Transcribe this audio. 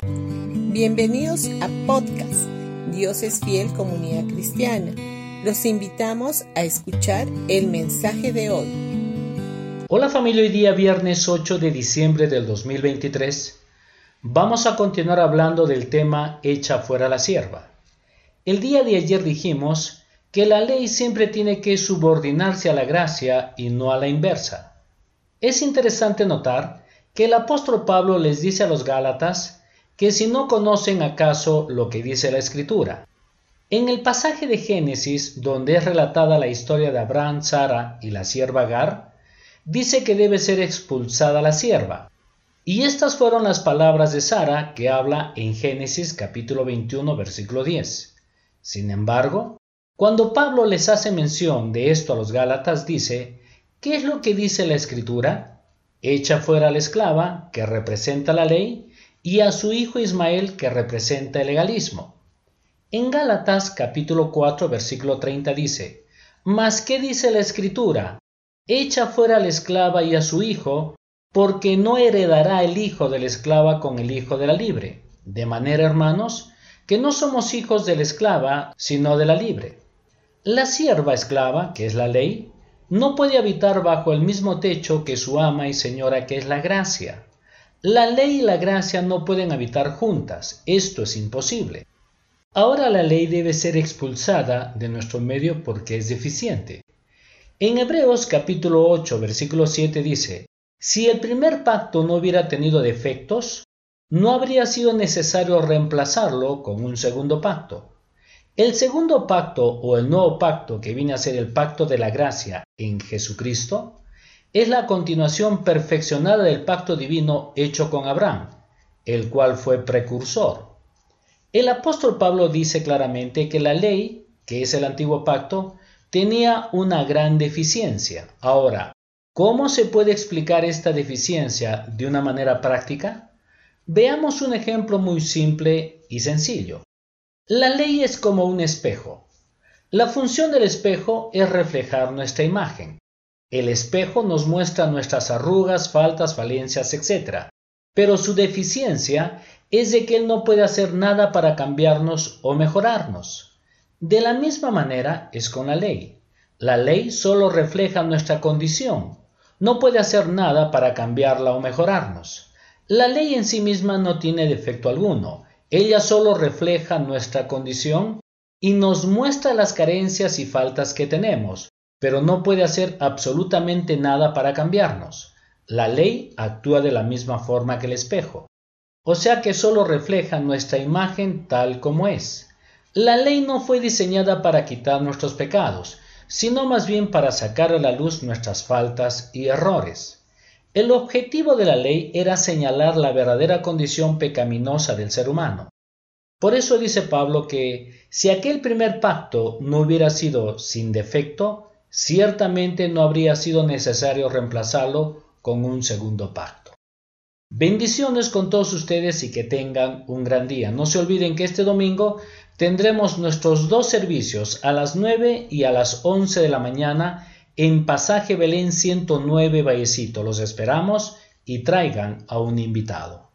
Bienvenidos a podcast Dios es fiel comunidad cristiana. Los invitamos a escuchar el mensaje de hoy. Hola familia, hoy día viernes 8 de diciembre del 2023 vamos a continuar hablando del tema Echa fuera la sierva. El día de ayer dijimos que la ley siempre tiene que subordinarse a la gracia y no a la inversa. Es interesante notar que el apóstol Pablo les dice a los Gálatas que si no conocen acaso lo que dice la escritura. En el pasaje de Génesis, donde es relatada la historia de Abraham, Sara y la sierva Agar, dice que debe ser expulsada la sierva. Y estas fueron las palabras de Sara que habla en Génesis capítulo 21 versículo 10. Sin embargo, cuando Pablo les hace mención de esto a los Gálatas, dice, ¿qué es lo que dice la escritura? Echa fuera la esclava, que representa la ley, y a su hijo Ismael que representa el legalismo. En Gálatas capítulo 4 versículo 30 dice, Mas ¿qué dice la escritura? Echa fuera a la esclava y a su hijo, porque no heredará el hijo de la esclava con el hijo de la libre. De manera, hermanos, que no somos hijos de la esclava, sino de la libre. La sierva esclava, que es la ley, no puede habitar bajo el mismo techo que su ama y señora, que es la gracia. La ley y la gracia no pueden habitar juntas, esto es imposible. Ahora la ley debe ser expulsada de nuestro medio porque es deficiente. En Hebreos capítulo 8 versículo 7 dice, si el primer pacto no hubiera tenido defectos, no habría sido necesario reemplazarlo con un segundo pacto. El segundo pacto o el nuevo pacto que viene a ser el pacto de la gracia en Jesucristo es la continuación perfeccionada del pacto divino hecho con Abraham, el cual fue precursor. El apóstol Pablo dice claramente que la ley, que es el antiguo pacto, tenía una gran deficiencia. Ahora, ¿cómo se puede explicar esta deficiencia de una manera práctica? Veamos un ejemplo muy simple y sencillo. La ley es como un espejo. La función del espejo es reflejar nuestra imagen. El espejo nos muestra nuestras arrugas, faltas, falencias, etc. Pero su deficiencia es de que Él no puede hacer nada para cambiarnos o mejorarnos. De la misma manera es con la ley. La ley solo refleja nuestra condición. No puede hacer nada para cambiarla o mejorarnos. La ley en sí misma no tiene defecto alguno. Ella solo refleja nuestra condición y nos muestra las carencias y faltas que tenemos, pero no puede hacer absolutamente nada para cambiarnos. La ley actúa de la misma forma que el espejo, o sea que solo refleja nuestra imagen tal como es. La ley no fue diseñada para quitar nuestros pecados, sino más bien para sacar a la luz nuestras faltas y errores. El objetivo de la ley era señalar la verdadera condición pecaminosa del ser humano. Por eso dice Pablo que si aquel primer pacto no hubiera sido sin defecto, ciertamente no habría sido necesario reemplazarlo con un segundo pacto. Bendiciones con todos ustedes y que tengan un gran día. No se olviden que este domingo tendremos nuestros dos servicios a las 9 y a las 11 de la mañana en Pasaje Belén 109 Vallecito. Los esperamos y traigan a un invitado.